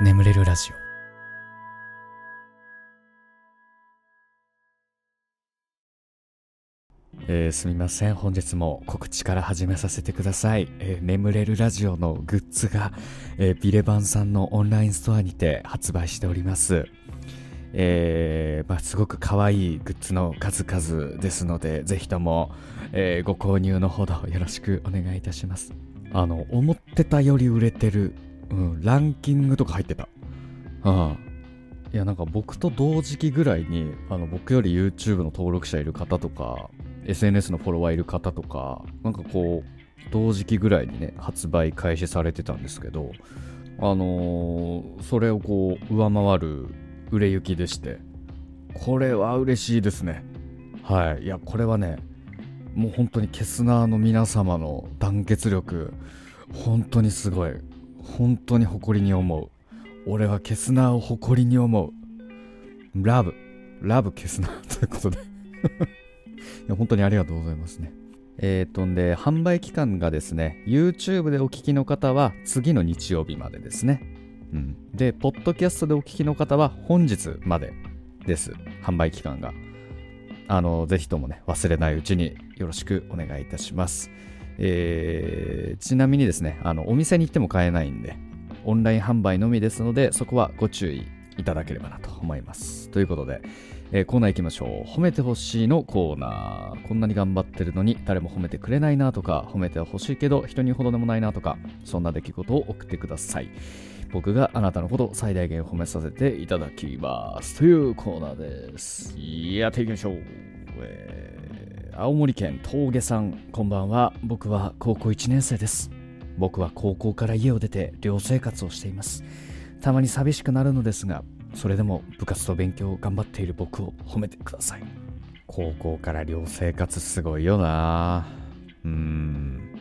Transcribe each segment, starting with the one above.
眠れるラジオえー、すみません。本日も告知から始めさせてください。えー、眠れるラジオのグッズが、えー、ビレバンさんのオンラインストアにて発売しております。えー、まあ、すごく可愛いグッズの数々ですので、ぜひとも、えー、ご購入のほどよろしくお願いいたします。あの、思ってたより売れてる、うん、ランキングとか入ってた。ああ。いや、なんか僕と同時期ぐらいに、あの、僕より YouTube の登録者いる方とか、SNS のフォロワーいる方とか、なんかこう、同時期ぐらいにね、発売開始されてたんですけど、あのー、それをこう、上回る売れ行きでして、これは嬉しいですね。はい。いや、これはね、もう本当にケスナーの皆様の団結力、本当にすごい。本当に誇りに思う。俺はケスナーを誇りに思う。ラブ。ラブケスナーということで や本当にありがとうございますね。えっ、ー、とんで、販売期間がですね、YouTube でお聞きの方は次の日曜日までですね。うん。で、ポッドキャストでお聞きの方は本日までです。販売期間が。あの、ぜひともね、忘れないうちによろしくお願いいたします。えー、ちなみにですね、あの、お店に行っても買えないんで、オンライン販売のみですので、そこはご注意いただければなと思います。ということで、えー、コーナー行きましょう。褒めてほしいのコーナー。こんなに頑張ってるのに誰も褒めてくれないなとか、褒めてほしいけど人にほどでもないなとか、そんな出来事を送ってください。僕があなたのことを最大限褒めさせていただきます。というコーナーです。やっていきましょう。えー、青森県峠さん、こんばんは。僕は高校1年生です。僕は高校から家を出て寮生活をしています。たまに寂しくなるのですが、それでも部活と勉強を頑張っている僕を褒めてください高校から寮生活すごいよなうん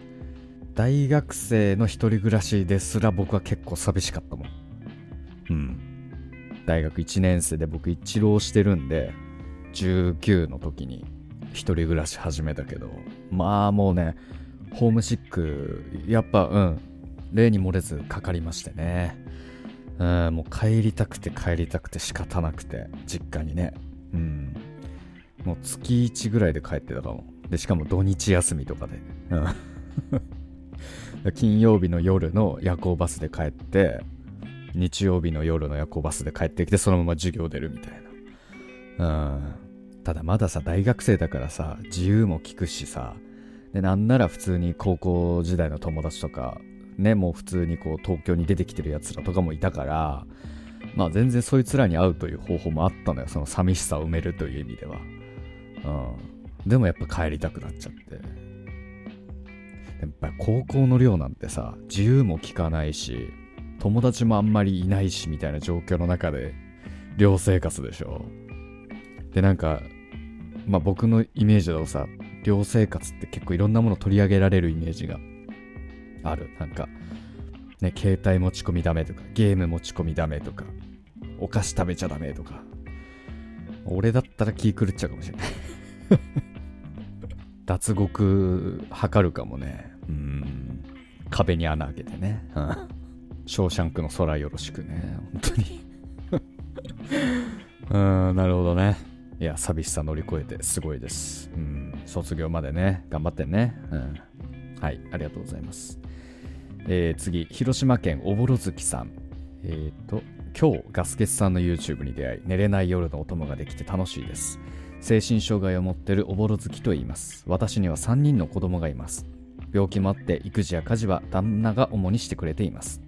大学生の一人暮らしですら僕は結構寂しかったもんうん大学1年生で僕一浪してるんで19の時に一人暮らし始めたけど。まあもうねホームシックやっぱうん。例に漏れずかかりましてね。うんもう帰りたくて帰りたくて仕方なくて実家にね。うん。もう月1ぐらいで帰ってたかも。でしかも土日休みとかで、うん、金曜日の夜の夜行バスで帰って日曜日の夜の夜行バスで帰ってきてそのまま授業出るみたいな。うん。ただまださ大学生だからさ自由も利くしさでなんなら普通に高校時代の友達とかね、もう普通にこう東京に出てきてるやつらとかもいたから、まあ全然そいつらに会うという方法もあったのよ。その寂しさを埋めるという意味では。うん。でもやっぱ帰りたくなっちゃって。やっぱ高校の寮なんてさ、自由も利かないし、友達もあんまりいないしみたいな状況の中で、寮生活でしょ。で、なんか、まあ僕のイメージだとさ、寮生活って結構いろんなもの取り上げられるイメージがある。なんか、ね、携帯持ち込みダメとか、ゲーム持ち込みダメとか、お菓子食べちゃダメとか。俺だったら気狂っちゃうかもしれない 脱獄測るかもね。うん。壁に穴開けてね。うん。ショーシャンクの空よろしくね。本当に うん、なるほどね。いや、寂しさ乗り越えてすごいです。うん。卒業までね、頑張ってね。うん。はい、ありがとうございます。えー、次、広島県おぼろ月さん。えっ、ー、と、今日ガスケツさんの YouTube に出会い、寝れない夜のお供ができて楽しいです。精神障害を持っているおぼろ月と言います。私には3人の子供がいます。病気もあって育児や家事は旦那が主にしてくれています。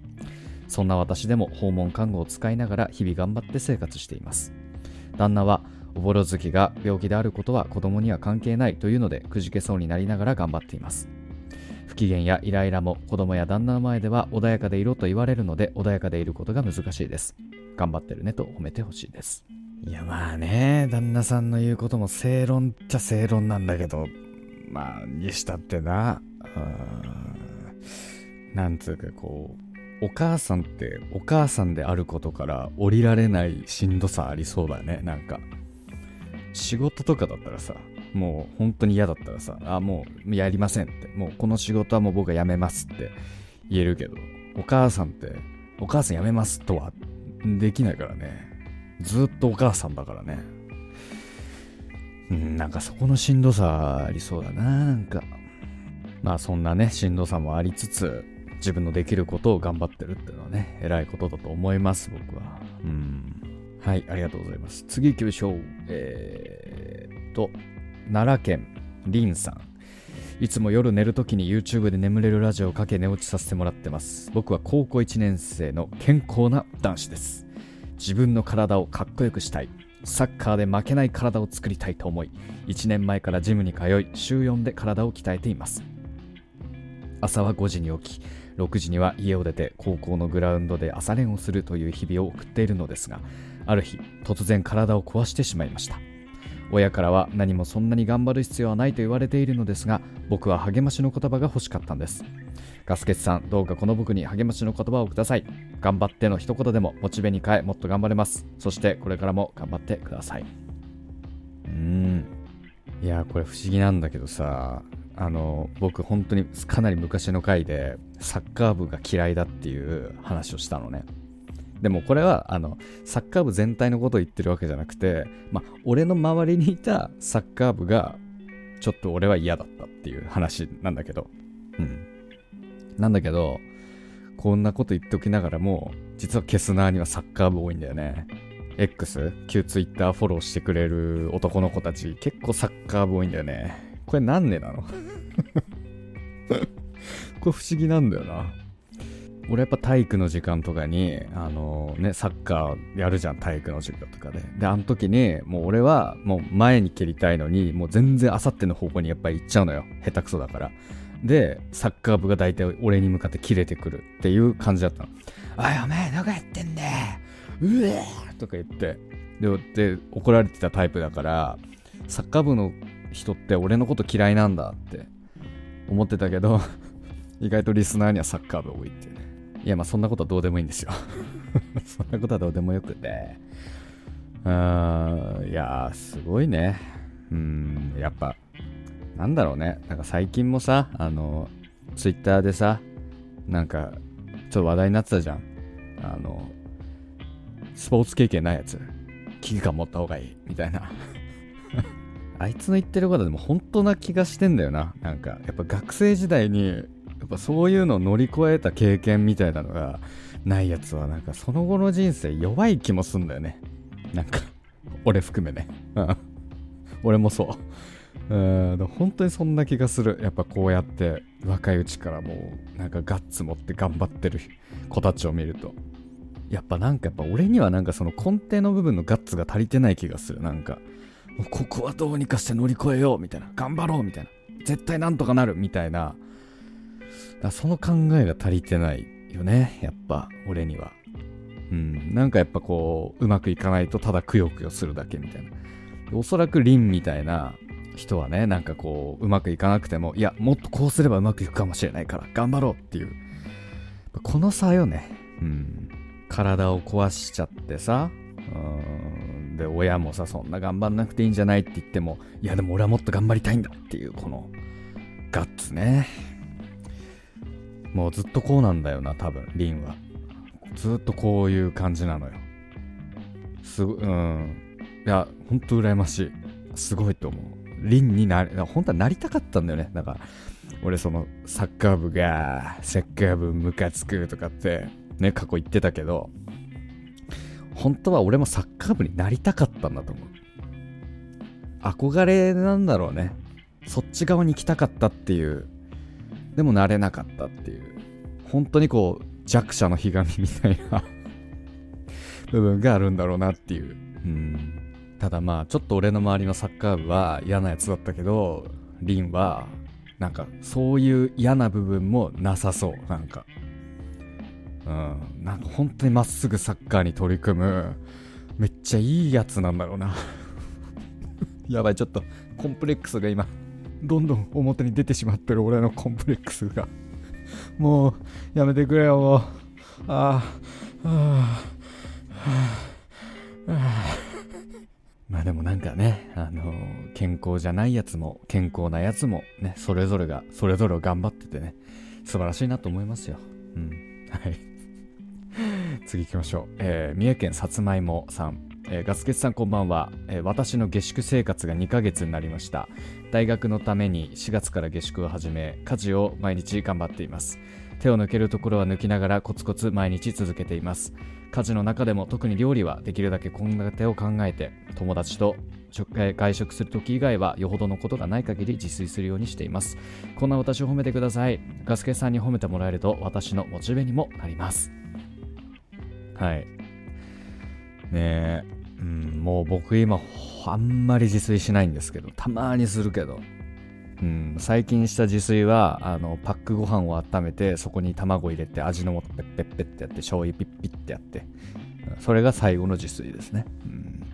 そんな私でも訪問看護を使いながら日々頑張って生活しています。旦那はおぼろ月が病気であることは子供には関係ないというのでくじけそうになりながら頑張っています。不機嫌やイライラも子供や旦那の前では穏やかでいろと言われるので穏やかでいることが難しいです。頑張ってるねと褒めてほしいです。いやまあね、旦那さんの言うことも正論っちゃ正論なんだけど、まあ、にしたってな、なんつうかこう、お母さんってお母さんであることから降りられないしんどさありそうだね、なんか。仕事とかだったらさ、もう本当に嫌だったらさ、あ、もうやりませんって、もうこの仕事はもう僕は辞めますって言えるけど、お母さんってお母さん辞めますとはできないからね。ずっとお母さんだからね。うん、なんかそこのしんどさありそうだな、なんか。まあそんなね、しんどさもありつつ、自分のできることを頑張ってるっていうのはね、偉いことだと思います、僕は。うん。はい、ありがとうございます。次行きましょう。えー、と、奈良県、りんさん。いつも夜寝るときに YouTube で眠れるラジオをかけ寝落ちさせてもらってます。僕は高校1年生の健康な男子です。自分の体をかっこよくしたい。サッカーで負けない体を作りたいと思い、1年前からジムに通い、週4で体を鍛えています。朝は5時に起き、6時には家を出て高校のグラウンドで朝練をするという日々を送っているのですが、ある日、突然体を壊してしまいました。親からは何もそんなに頑張る必要はないと言われているのですが僕は励ましの言葉が欲しかったんです。ガスケツさんどうかこの僕に励ましの言葉をください。頑張っての一言でもモチベに変えもっと頑張れます。そしてこれからも頑張ってください。うーん。いやこれ不思議なんだけどさあの僕本当にかなり昔の回でサッカー部が嫌いだっていう話をしたのね。でもこれはあのサッカー部全体のことを言ってるわけじゃなくて、まあ、俺の周りにいたサッカー部がちょっと俺は嫌だったっていう話なんだけど、うん。なんだけど、こんなこと言っておきながらも、実はケスナーにはサッカー部多いんだよね。X、旧 Twitter フォローしてくれる男の子たち、結構サッカー部多いんだよね。これ何でなの？これ不思議なんだよな。俺やっぱ体育の時間とかに、あのね、サッカーやるじゃん、体育の授業とかで。で、あの時に、もう俺はもう前に蹴りたいのに、もう全然あさっての方向にやっぱり行っちゃうのよ。下手くそだから。で、サッカー部が大体俺に向かって切れてくるっていう感じだったの。おいお前、どこやってんだようえーとか言って。で、で、怒られてたタイプだから、サッカー部の人って俺のこと嫌いなんだって思ってたけど、意外とリスナーにはサッカー部多いっていうね。いや、まあそんなことはどうでもいいんですよ。そんなことはどうでもよくて。うーん、いやすごいね。うん、やっぱ、なんだろうね。なんか最近もさ、あの、ツイッターでさ、なんか、ちょっと話題になってたじゃん。あの、スポーツ経験ないやつ、危機感持った方がいい、みたいな。あいつの言ってることでも本当な気がしてんだよな。なんか、やっぱ学生時代にやっぱそういうのを乗り越えた経験みたいなのがないやつはなんかその後の人生弱い気もすんだよね。なんか、俺含めね。俺もそう。うん、本当にそんな気がする。やっぱこうやって若いうちからもうなんかガッツ持って頑張ってる子たちを見ると。やっぱなんかやっぱ俺にはなんかその根底の部分のガッツが足りてない気がする。なんか、ここはどうにかして乗り越えようみたいな。頑張ろうみたいな。絶対なんとかなるみたいな。だその考えが足りてないよね。やっぱ、俺には。うん。なんかやっぱこう、うまくいかないとただくよくよするだけみたいな。おそらくリンみたいな人はね、なんかこう、うまくいかなくても、いや、もっとこうすればうまくいくかもしれないから、頑張ろうっていう。この差よね。うん。体を壊しちゃってさ、うん。で、親もさ、そんな頑張んなくていいんじゃないって言っても、いや、でも俺はもっと頑張りたいんだっていう、この、ガッツね。もうずっとこうなんだよな、多分、リンは。ずっとこういう感じなのよ。すご、うん。いや、ほんと羨ましい。すごいと思う。リンになり、本当はなりたかったんだよね。なんか、俺その、サッカー部が、サッカー部ムカつくとかって、ね、過去言ってたけど、本当は俺もサッカー部になりたかったんだと思う。憧れなんだろうね。そっち側に行きたかったっていうでもなれなかったっていう、本当にこう、弱者のひがみみたいな部分があるんだろうなっていう。うん。ただまあ、ちょっと俺の周りのサッカー部は嫌なやつだったけど、リンは、なんか、そういう嫌な部分もなさそう、なんか。うん。なんか本当にまっすぐサッカーに取り組む、めっちゃいいやつなんだろうな やばい、ちょっと、コンプレックスが今、どんどん表に出てしまってる俺のコンプレックスが もうやめてくれよもうああああ まあでもなんかね、あのー、健康じゃないやつも健康なやつもね、それぞれが、それぞれを頑張っててね、素晴らしいなと思いますよ。うん。はい。次行きましょう。えー、三重県さつまいもさん。えー、ガスケツさんこんばんは、えー、私の下宿生活が2ヶ月になりました。大学のために4月から下宿を始め、家事を毎日頑張っています。手を抜けるところは抜きながらコツコツ毎日続けています。家事の中でも特に料理はできるだけ献立を考えて、友達と外食する時以外はよほどのことがない限り自炊するようにしています。こんな私を褒めてください。ガスケさんに褒めてもらえると私のモチベにもなります。はい。ねえ、うん、もう僕今あんまり自炊しないんですけど、たまにするけど、うん、最近した自炊はあのパックご飯を温めてそこに卵入れて味の素ペッペッペッってやって醤油ピッピッってやって。それが最後の自炊ですね、うん、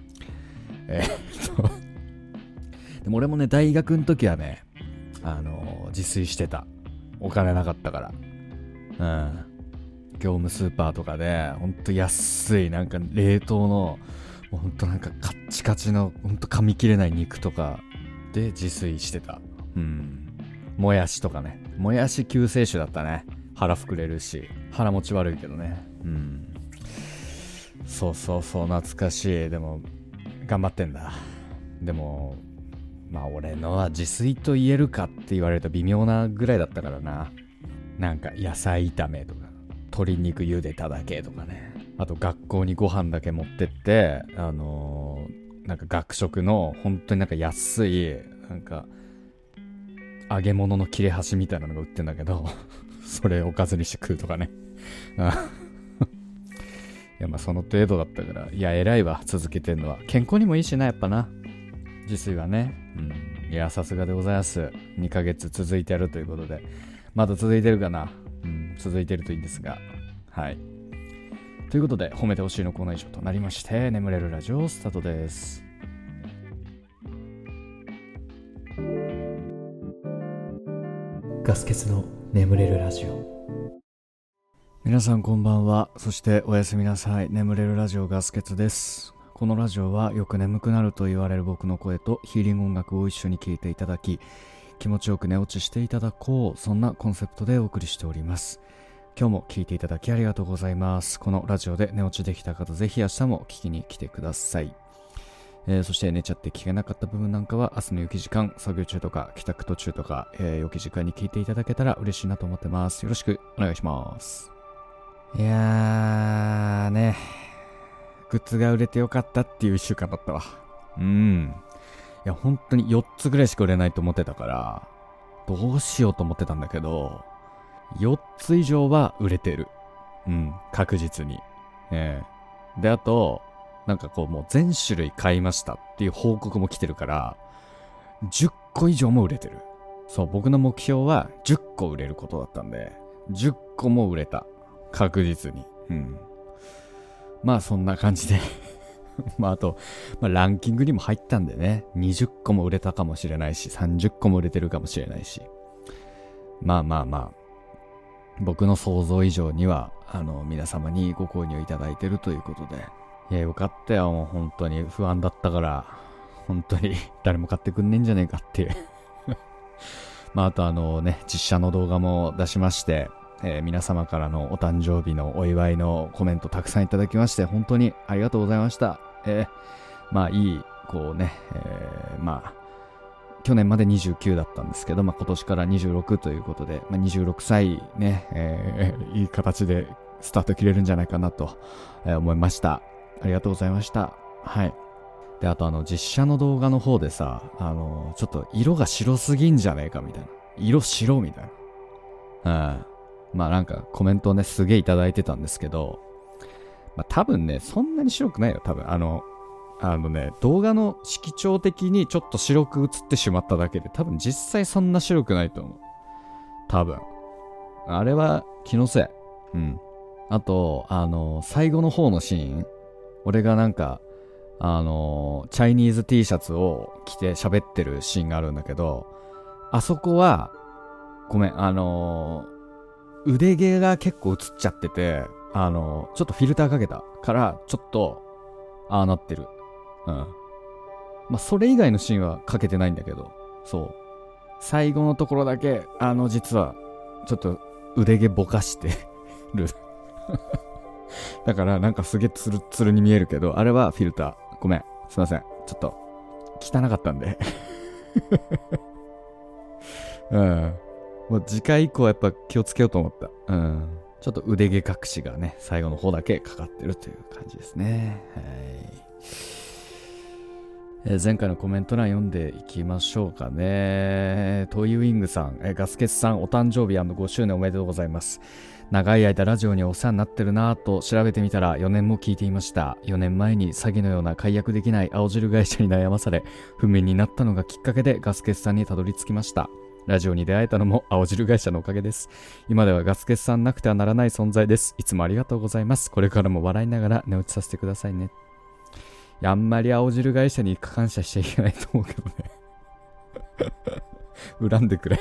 えー、っと。でも俺もね大学の時はねあの自炊してた。お金なかったから。うん。業務スーパーとかでほんと安いなんか冷凍のほんとなんかカッチカチのほんと噛み切れない肉とかで自炊してたうん。もやしとかね。もやし救世主だったね。腹膨れるし。腹持ち悪いけどね。うん。そうそうそう、懐かしい。でも、頑張ってんだ。でも、まあ俺のは自炊と言えるかって言われると微妙なぐらいだったからな。なんか野菜炒めとか、鶏肉茹でただけとかね。あと学校にご飯だけ持ってって、あのー、なんか学食の本当になんか安い、なんか揚げ物の切れ端みたいなのが売ってんだけど それおかずにして食うとかね。いやまあその程度だったからいや偉いわ続けてんのは。健康にもいいしなやっぱな。自炊はね。うん。いやさすがでございます。2ヶ月続いてやるということで。まだ続いてるかな。うん。続いてるといいんですが。はい。ということで褒めてほしいのコーナー以上となりまして眠れるラジオスタートです。ガス欠の眠れるラジオ。皆さんこんばんは。そしておやすみなさい。眠れるラジオガス欠です。このラジオはよく眠くなると言われる僕の声とヒーリング音楽を一緒に聴いていただき気持ちよく寝落ちしていただこう。そんなコンセプトでお送りしております今日も聴いていただきありがとうございますこのラジオで寝落ちできた方ぜひ明日も聞きに来てくださいえー、そして寝ちゃって聞けなかった部分なんかは明日の雪時間、作業中とか帰宅途中とか、えー、雪時間に聞いていただけたら嬉しいなと思ってます。よろしくお願いします。いやーね、グッズが売れてよかったっていう一週間だったわ。うん。いや、本当に4つぐらいしか売れないと思ってたから、どうしようと思ってたんだけど、4つ以上は売れてる。うん、確実に。えー、で、あと、なんかこうもう全種類買いましたっていう報告も来てるから、10個以上も売れてる。そう、僕の目標は10個売れることだったんで、10個も売れた。確実に。うん。まあそんな感じで まああと、まあ、ランキングにも入ったんでね、20個も売れたかもしれないし、30個も売れてるかもしれないし。まあまあまあ、僕の想像以上には、あの、皆様にご購入いただいてるということで、いや、よかったよ、もう本当に不安だったから、本当に 誰も買ってくんねえんじゃねえかっていう まあ、あとあのね、実写の動画も出しまして、えー、皆様からのお誕生日のお祝いのコメントたくさんいただきまして、本当にありがとうございました。えー、まあいい、こうね、えー、まあ、去年まで29だったんですけど、まあ今年から26ということで、まあ、26歳ね、えー、いい形でスタート切れるんじゃないかなと、思いました。ありがとうございました。はい。で、あとあの、実写の動画の方でさ、あの、ちょっと色が白すぎんじゃねえかみたいな。色白みたいな。うん。まあなんかコメントをね、すげえいただいてたんですけど、まあ多分ね、そんなに白くないよ、多分。あの、あのね、動画の色調的にちょっと白く映ってしまっただけで、多分実際そんな白くないと思う。多分。あれは気のせい。うん。あと、あの、最後の方のシーン、俺がなんか、あのチャイニーズ T シャツを着て喋ってるシーンがあるんだけど、あそこは、ごめん、あの腕毛が結構映っちゃってて、あのちょっとフィルターかけたから、ちょっと、ああなってる。うん。まあ、それ以外のシーンはかけてないんだけど、そう。最後のところだけ、あの、実は、ちょっと腕毛ぼかして るだからなんかすげえツルツルに見えるけど、あれはフィルター。ごめん。すいません。ちょっと、汚かったんで。うん。もう次回以降はやっぱ気をつけようと思った。うん。ちょっと腕毛隠しがね、最後の方だけかかってるという感じですね。はい。前回のコメント欄読んでいきましょうかね。トイウィングさん、ガスケツさん、お誕生日 &5 周年おめでとうございます。長い間ラジオにお世話になってるなぁと調べてみたら4年も聞いていました。4年前に詐欺のような解約できない青汁会社に悩まされ、不眠になったのがきっかけでガスケツさんにたどり着きました。ラジオに出会えたのも青汁会社のおかげです。今ではガスケツさんなくてはならない存在です。いつもありがとうございます。これからも笑いながら寝落ちさせてくださいね。あんまり青汁会社に感謝しちゃいけないと思うけどね。恨んでくれ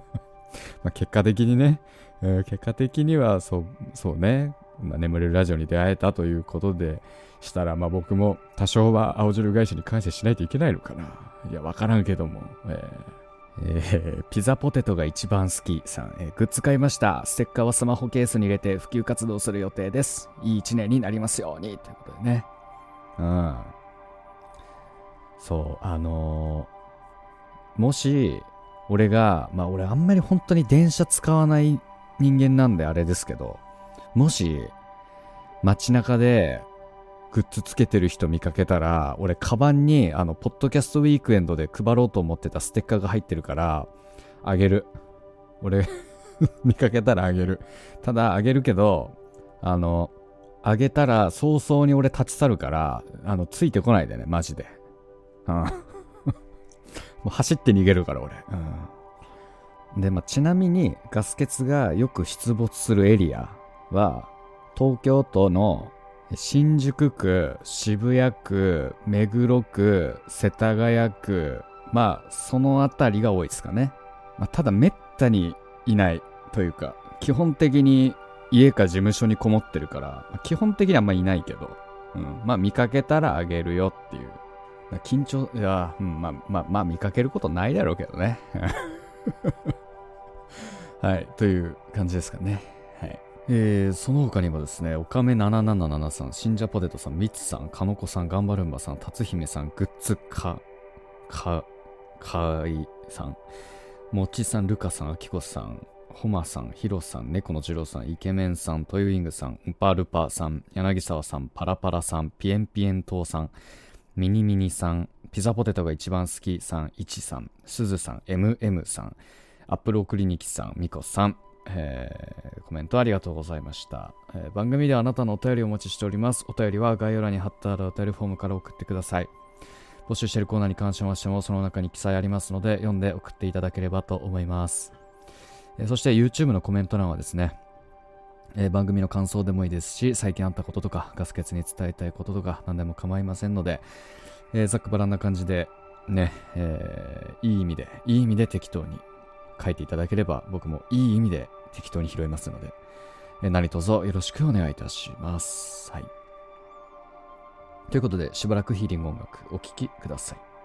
ま結果的にね、えー、結果的にはそう、そうね、まあ、眠れるラジオに出会えたということでしたら、まあ僕も多少は青汁会社に感謝しないといけないのかな。いや、わからんけども。えーえー、ピザポテトが一番好きさん、えー、グッズ買いました。ステッカーはスマホケースに入れて普及活動する予定です。いい一年になりますように。ということでね。うん。そう、あのー、もし、俺が、まあ俺あんまり本当に電車使わない人間なんであれですけど、もし、街中でグッズつけてる人見かけたら、俺、カバンに、あの、ポッドキャストウィークエンドで配ろうと思ってたステッカーが入ってるから、あげる。俺 見かけたらあげる。ただ、あげるけど、あの、あげたら早々に俺立ち去るから、あの、ついてこないでね、マジで。うん。もう走って逃げるから、俺。うん。で、まあ、ちなみにガス欠がよく出没するエリアは、東京都の新宿区、渋谷区、目黒区、世田谷区、まあ、そのあたりが多いですかね。まあ、ただ、めったにいないというか、基本的に家か事務所にこもってるから、まあ、基本的にはあんまいないけど、うん、まあ、見かけたらあげるよっていう。緊張、いや、うん、まあ、まあ、まあ、見かけることないだろうけどね。はい、という感じですかね。はい。えー、その他にもですね、おかめ777さん、信者ポテトさん、みつさん、かのこさん、がんばるんばさん、たつひめさん、グッズか、か、かいさん、もちさん、るかさん、あきこさん、ほまさん、ひろさん、猫のじろうさん、イケメンさん、トイウィングさん、ウパルパさん、柳沢さん、パラパラさん、ピエンピエン島さん、ミニミニさん、ピザポテトが一番好きさん、いちさん、すずさん、MM さん、アップルクリニキさん、ミコさん、えー、コメントありがとうございました、えー、番組ではあなたのお便りをお待ちしております。お便りは概要欄に貼ってあるお便りフォームから送ってください。募集しているコーナーに関しましても、その中に記載ありますので、読んで送っていただければと思います。え、そして YouTube のコメント欄はですね、え、番組の感想でもいいですし、最近あったこととか、ガス欠に伝えたいこととか、何でも構いませんので、え、ざっくばらんな感じで、ね、えー、いい意味で、いい意味で適当に書いていただければ僕もいい意味で適当に拾いますので、え何卒よろしくお願いいたします。はい。ということで、しばらくヒーリング音楽お聴きください。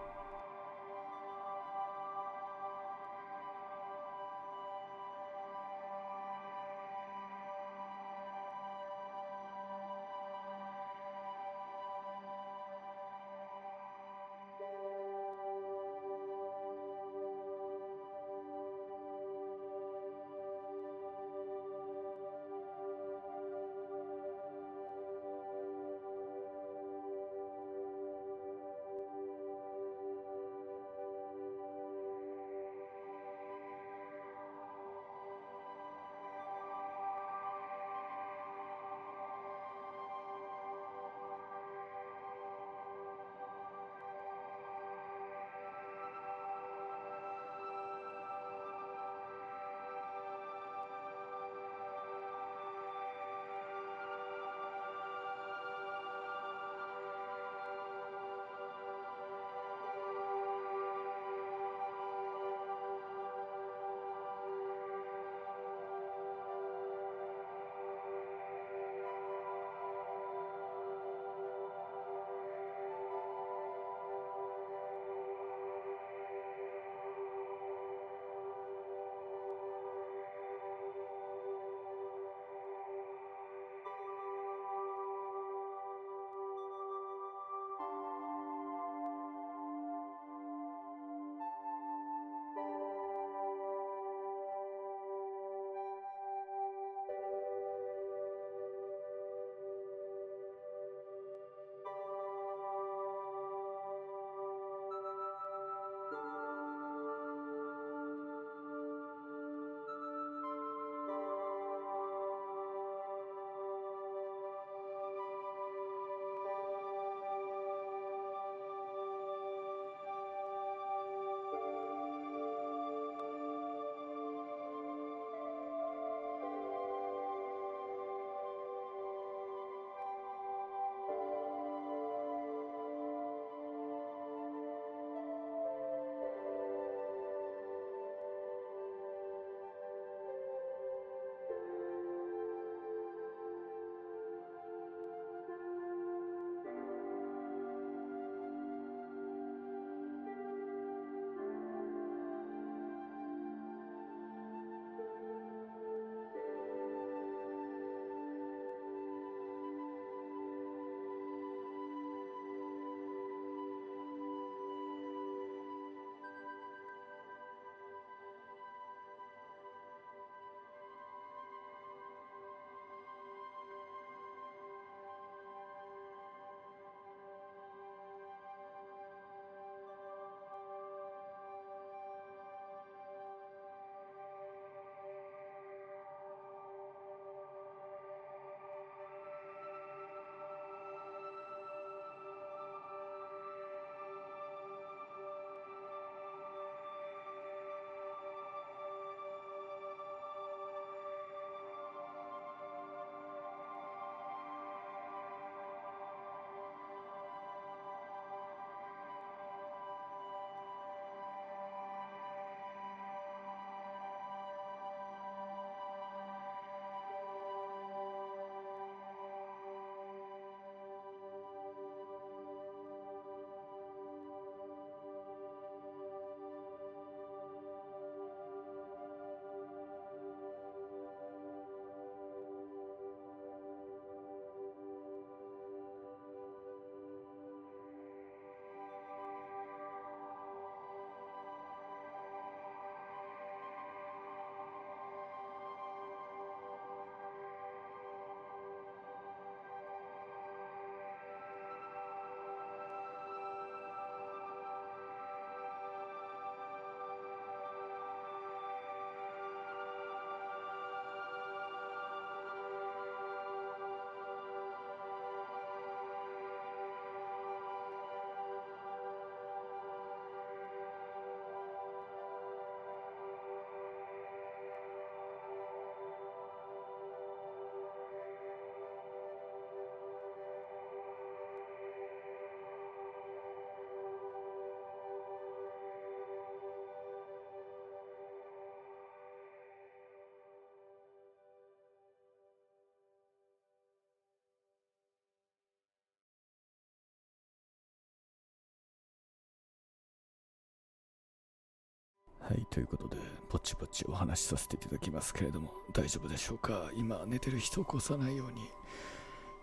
はい、ということで、ぼちぼちお話しさせていただきますけれども、大丈夫でしょうか？今、寝てる人を起こさないように、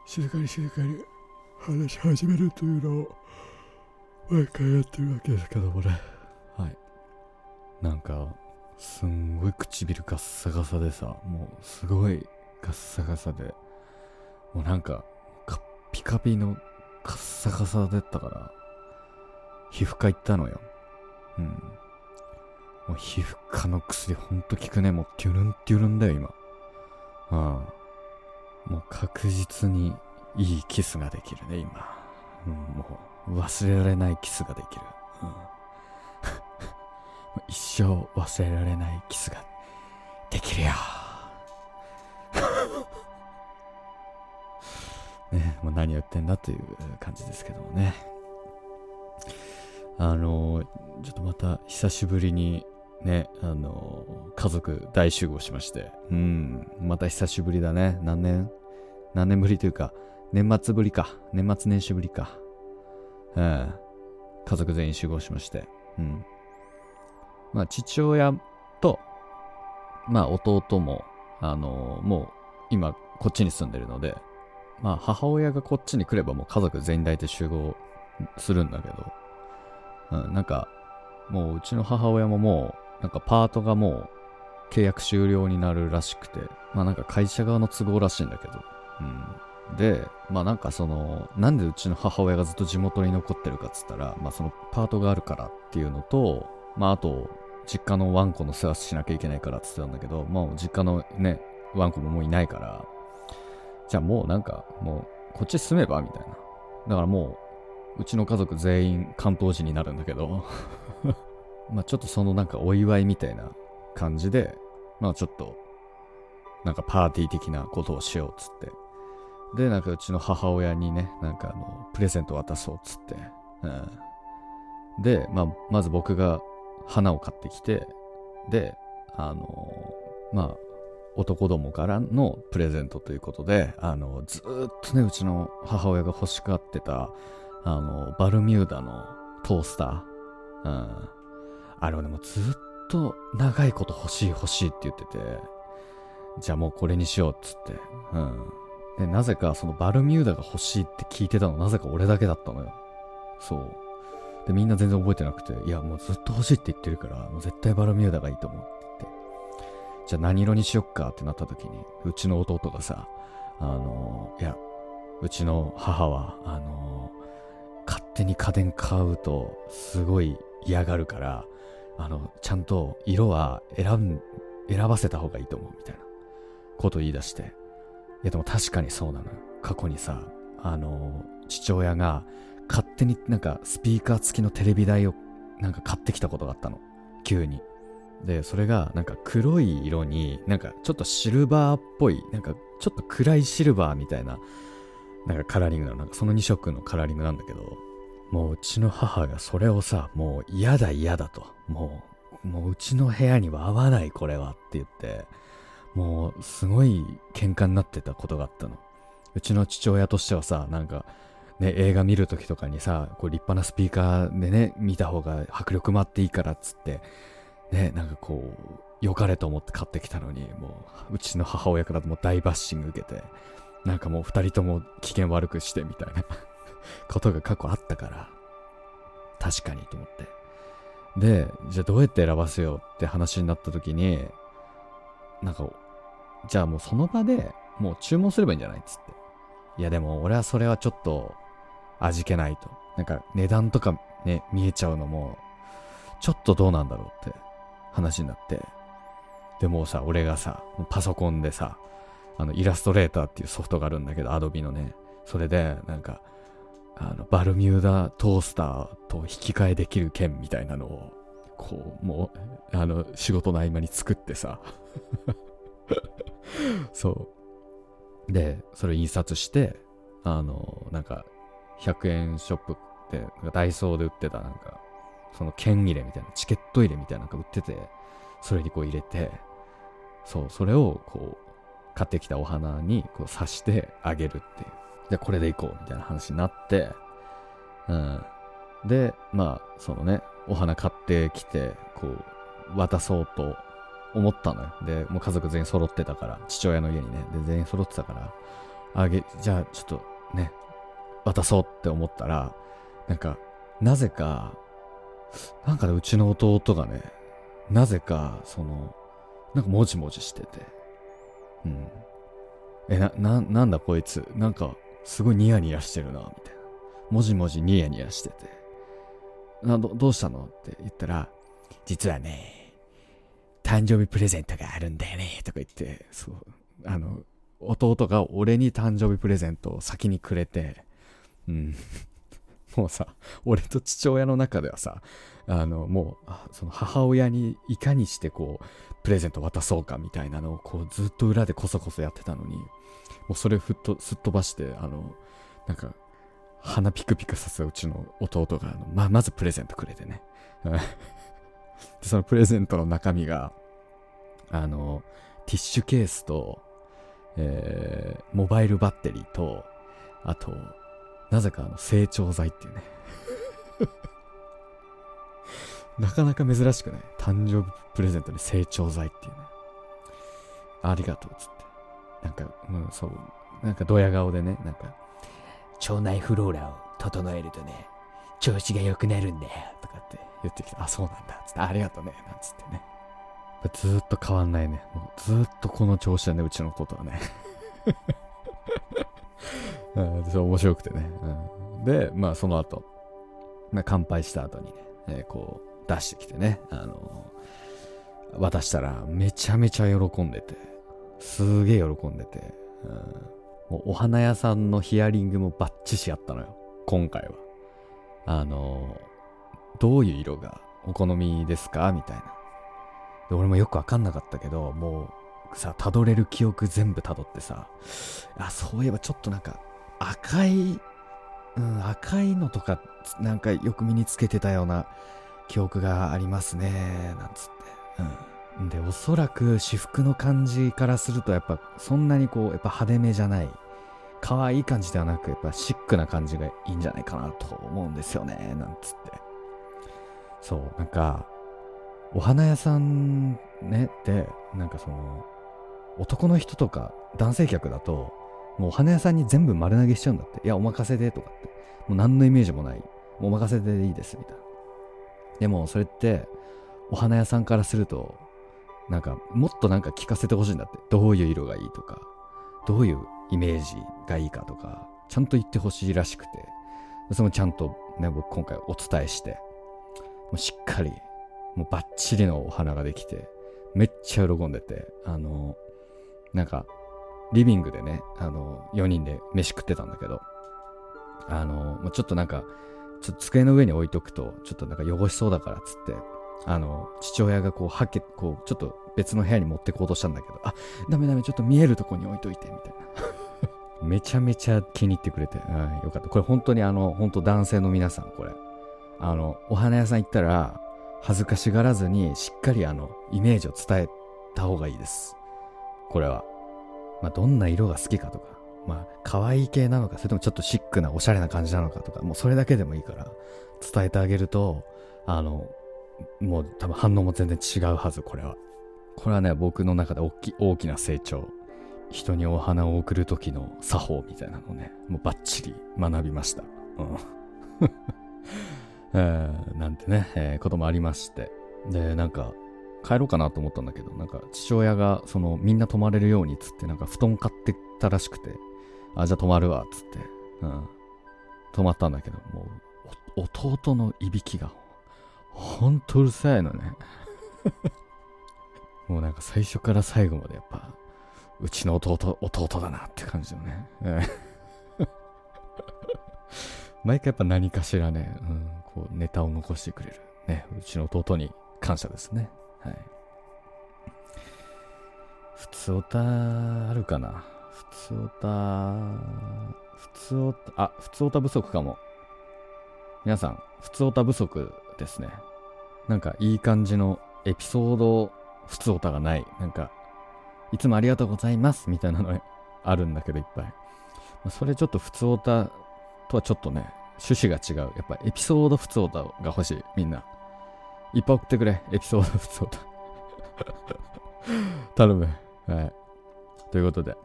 静かに静かに話し始めるというのを、毎回やってるわけですけどもね。はい。なんか、すんごい唇ガッサガサでさ、もうすごいガッサガサで、もうなんか、カッピカピのカッサカサだったから、皮膚科行ったのよ。うん。もう皮膚科の薬ほんと効くね。もうテュルンテュルンだよ、今。ああ。もう確実にいいキスができるね、今。うん、もう忘れられないキスができる。うん 一生忘れられないキスができるよ。ね、もう何を言ってんだという感じですけどもね。あのちょっとまた久しぶりにね、あの家族大集合しまして、うん、また久しぶりだね。何年？何年ぶりというか、年末ぶりか。年末年始ぶりか。うん。家族全員集合しまして、うん。まあ、父親と、まあ、弟も、あのもう、今、こっちに住んでるので、まあ、母親がこっちに来ればもう家族全員大体集合するんだけど、うん、なんか、もううちの母親ももう、なんかパートがもう契約終了になるらしくて、まあなんか会社側の都合らしいんだけど、うん。で、まあなんかその、なんでうちの母親がずっと地元に残ってるかっつったら、まあそのパートがあるからっていうのと、まああと、実家のワンコの世話しなきゃいけないからって言ってたんだけど、まあ実家のね、ワンコももういないから、じゃあもうなんか、もうこっち住めばみたいな。だからもう、うちの家族全員関東人になるんだけどまあちょっとそのなんかお祝いみたいな感じで、まあちょっと、なんかパーティー的なことをしようっつって。で、なんかうちの母親にね、なんかあの、プレゼント渡そうっつって。うん。で、まあ、まず僕が花を買ってきて、で、あのまあ、男どもからのプレゼントということで、あの、ずっとね、うちの母親が欲しがってた、あの、バルミューダのトースター。うん。あれをね、もずっと長いこと欲しい欲しいって言ってて、じゃあもうこれにしようっつって。うん。で、なぜかそのバルミューダが欲しいって聞いてたのなぜか俺だけだったのよ。そう。で、みんな全然覚えてなくて、いや、もうずっと欲しいって言ってるから、もう絶対バルミューダがいいと思うって言って。じゃあ何色にしよっかってなった時に、うちの弟がさ、あのいや、うちの母は、あの勝手に家電買うとすごい嫌がるから、あの、ちゃんと色は選ん、選ばせた方がいいと思うみたいなこと言い出して。いやでも確かにそうなのよ。過去にさ、あの、父親が勝手になんかスピーカー付きのテレビ台をなんか買ってきたことがあったの。急に。で、それがなんか黒い色になんかちょっとシルバーっぽい、なんかちょっと暗いシルバーみたいな、なんかカラーリングなの。なんかその2色のカラーリングなんだけど、もううちの母がそれをさ、もう嫌だ嫌だと。もう、もううちの部屋には合わないこれはって言って、もうすごい喧嘩になってたことがあったの。うちの父親としてはさ、なんか、ね、映画見るときとかにさ、こう立派なスピーカーでね、見た方が迫力もあっていいからっつって、ね、なんかこう、良かれと思って買ってきたのに、もう、うちの母親からも大バッシング受けて、なんかもう二人とも機嫌悪くしてみたいなことが過去あったから、確かにと思って。で、じゃあどうやって選ばせようって話になった時に、なんか、じゃあもうその場でもう注文すればいいんじゃないっつって。いやでも俺はそれはちょっと味気ないと。なんか値段とかね、見えちゃうのも、ちょっとどうなんだろうって話になって。でもさ、俺がさ、パソコンでさ、あの、イラストレーターっていうソフトがあるんだけど、アドビのね。それで、なんか、あの、バルミューダトースターと引き換えできる券みたいなのを、こう、もう、あの、仕事の合間に作ってさ。そう。で、それ印刷して、あの、なんか、100円ショップってダイソーで売ってたなんか、その券入れみたいな、チケット入れみたいなのが売ってて、それにこう入れて、そう、それをこう、買ってきたお花にこう刺してあげるっていう。じゃあこれでいこうみたいな話になって、うん。で、まあ、そのね、お花買ってきて、こう、渡そうと思ったのよ。で、もう家族全員揃ってたから、父親の家にね、で、全員揃ってたから、あげ、じゃあちょっとね、渡そうって思ったら、なんか、なぜか、なんかね、うちの弟がね、なぜか、その、なんかもじもじしてて、うん。え、な、な、なんだこいつ、なんか、すごいニヤニヤしてるな、みたいな。もじもじニヤニヤしてて、な、ど、どうしたの？って言ったら、実はね、誕生日プレゼントがあるんだよね、とか言って、そう、あの、弟が俺に誕生日プレゼントを先にくれて、うん。もうさ、俺と父親の中ではさ、あの、もう、その母親にいかにしてこう、プレゼント渡そうかみたいなのをこう、ずっと裏でこそこそやってたのに、もうそれふっと、すっ飛ばして、あの、なんか、鼻ピクピクさせうちの弟が、あのま、まずプレゼントくれてね。で、そのプレゼントの中身が、あの、ティッシュケースと、えー、モバイルバッテリーと、あと、なぜかあの成長剤っていうね なかなか珍しくない誕生日プレゼントに成長剤っていうね。ありがとうつって。なんか、うん、そう、なんかドヤ顔でね、なんか、腸内フローラを整えるとね、調子が良くなるんだよ、とかって言ってきて、あ、そうなんだ、つって、ありがとうね、なんつってね。ずっと変わんないね。もうずっとこの調子だね、うちのことはね。うん、それ面白くてね。うん、で、まあその後、まあ、乾杯した後にね、えー、こう出してきてね、あのー、渡したらめちゃめちゃ喜んでて、すげえ喜んでて、うん、もうお花屋さんのヒアリングもバッチシやったのよ、今回は。あの、どういう色がお好みですか？みたいな。で、俺もよくわかんなかったけど、もうさ、たどれる記憶全部たどってさ、あ、そういえばちょっとなんか、赤い、うん、赤いのとか、なんかよく身につけてたような記憶がありますね、なんつって。うん。で、おそらく私服の感じからすると、やっぱそんなにこう、やっぱ派手めじゃない、可愛い感じではなく、やっぱシックな感じがいいんじゃないかなと思うんですよね、なんつって。そう、なんか、お花屋さんね、で、なんかその、男の人とか男性客だと、もうお花屋さんに全部丸投げしちゃうんだって。いや、お任せでとかって。もう何のイメージもない。もうお任せでいいです、みたいな。でも、それって、お花屋さんからすると、なんか、もっとなんか聞かせてほしいんだって。どういう色がいいとか、どういうイメージがいいかとか、ちゃんと言ってほしいらしくて、それもちゃんとね、僕今回お伝えして、もうしっかり、もうバッチリのお花ができて、めっちゃ喜んでて、あの、なんか、リビングでね、あの、4人で飯食ってたんだけど、あの、もうちょっとなんか、ちょっと机の上に置いとくと、ちょっとなんか汚しそうだからっつって、あの、父親がこう、はけ、こう、ちょっと別の部屋に持ってこうとしたんだけど、あ、ダメダメ、ちょっと見えるとこに置いといて、みたいな。めちゃめちゃ気に入ってくれて、うん、よかった。これ本当にあの、本当男性の皆さん、これ。あの、お花屋さん行ったら、恥ずかしがらずに、しっかりあの、イメージを伝えた方がいいです。これは。まあ、どんな色が好きかとか、まあ、可愛い系なのか、それともちょっとシックなおしゃれな感じなのかとか、もうそれだけでもいいから、伝えてあげると、あの、もう多分反応も全然違うはず、これは。これはね、僕の中で大き大きな成長。人にお花を贈る時の作法みたいなのをね、もうバッチリ学びました。うん。えー、なんてね、えー、こともありまして。で、なんか、帰ろうかなと思ったんだけど、なんか父親がそのみんな泊まれるようにっつってなんか布団買ってったらしくて、あ、じゃあ泊まるわっつって、うん。泊まったんだけど、もう弟のいびきがほんとうるさいのね。もうなんか最初から最後までやっぱ、うちの弟、弟だなって感じのね。毎回やっぱ何かしらね、うん、こうネタを残してくれる。ね、うちの弟に感謝ですね。はい。普通おたあるかな普通おた、普通おた、あ、普通おた不足かも。皆さん、普通おた不足ですね。なんかいい感じのエピソード普通おたがない。なんか、いつもありがとうございますみたいなのあるんだけどいっぱい。それちょっと普通おたとはちょっとね、趣旨が違う。やっぱエピソード普通おたが欲しい、みんな。いっぱい送ってくれ。エピソード、エピソード。頼む。はい。ということで、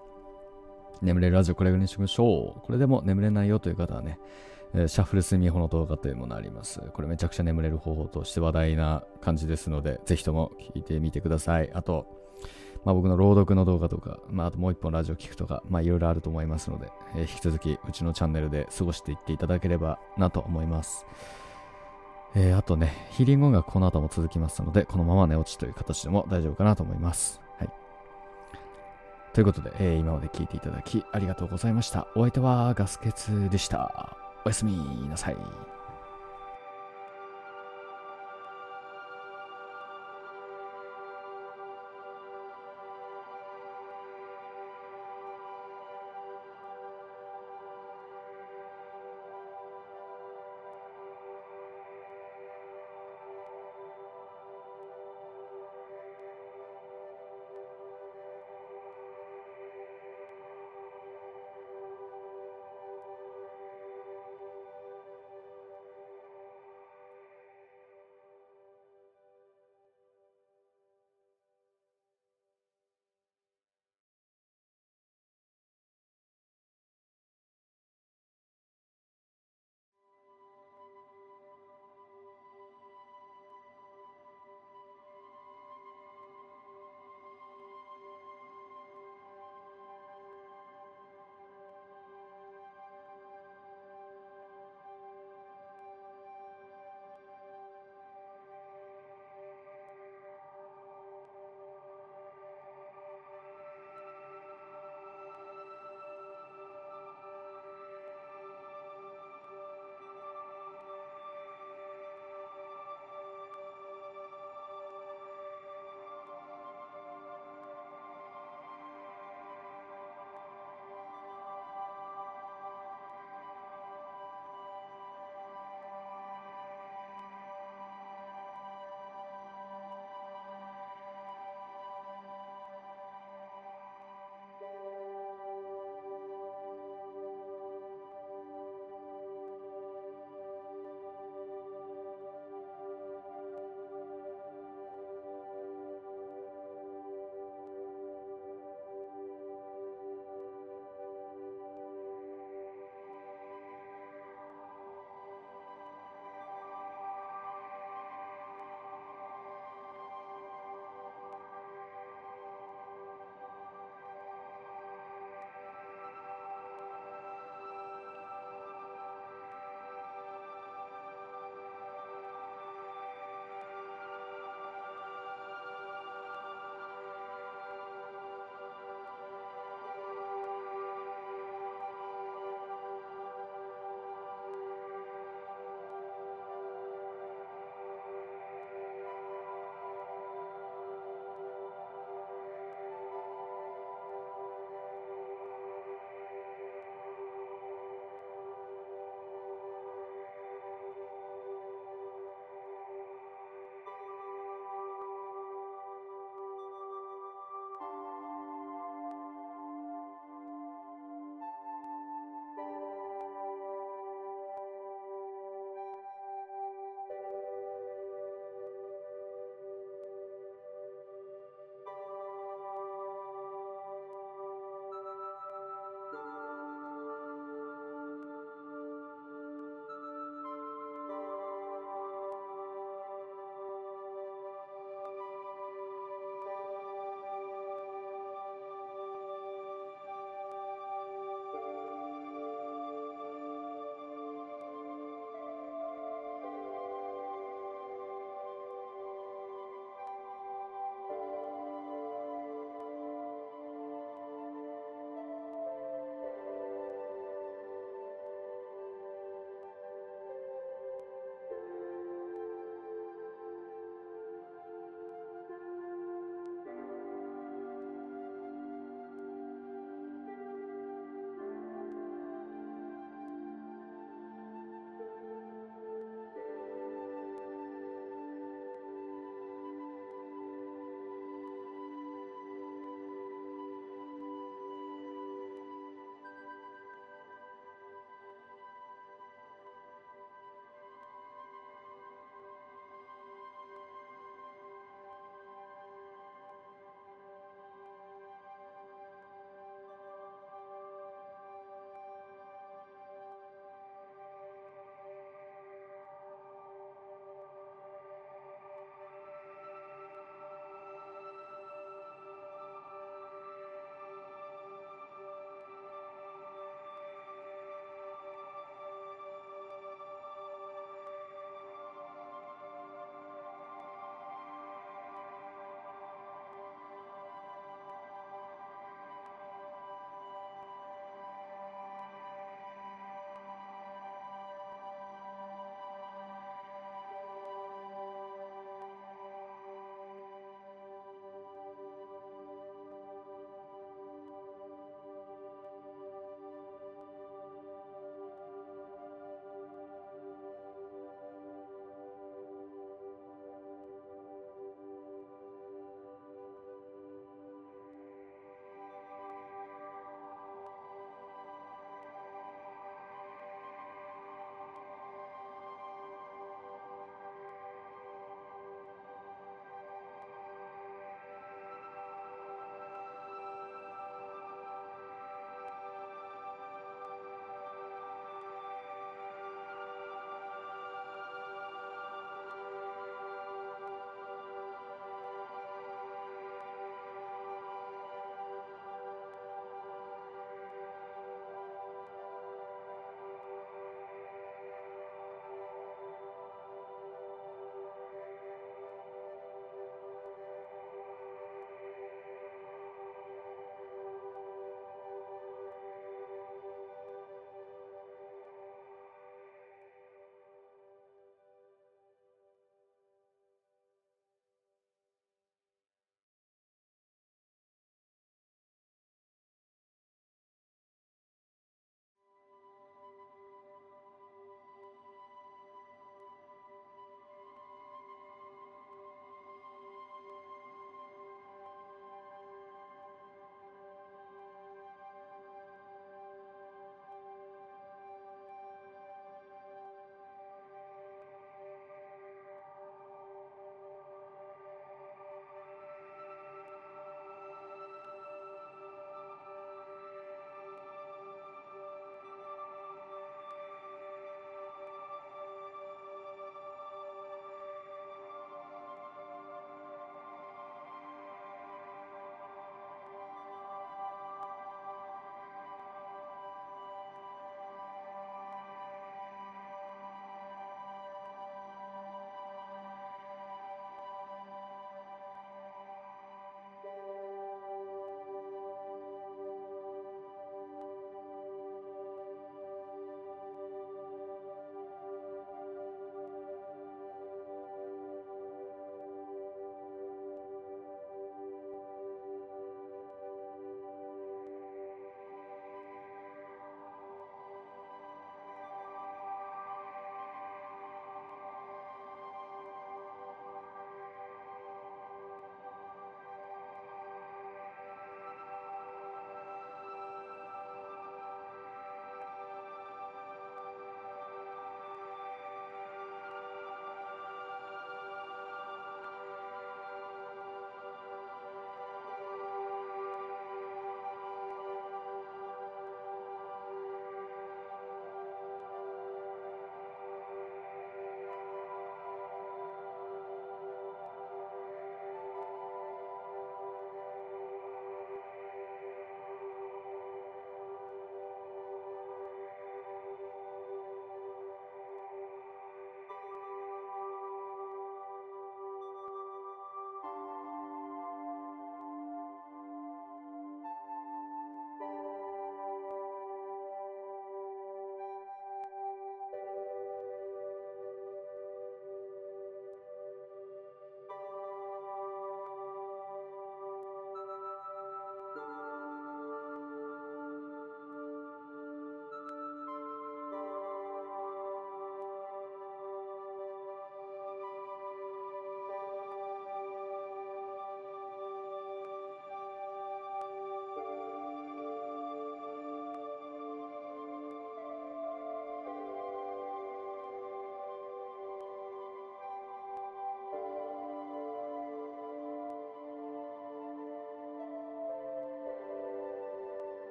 眠れるラジオこれぐらいにしましょう。これでも眠れないよという方はね、シャッフル睡眠法の動画というものあります。これめちゃくちゃ眠れる方法として話題な感じですので、ぜひとも聞いてみてください。あと、まあ、僕の朗読の動画とか、まあ、あともう一本ラジオ聞くとか、まあ、いろいろあると思いますので、えー、引き続きうちのチャンネルで過ごしていっていただければなと思います。えー、あとね、ヒーリング音楽この後も続きますので、このまま寝落ちという形でも大丈夫かなと思います。はい。ということで、えー、今まで聞いていただきありがとうございました。お相手はガスケツでした。おやすみなさい。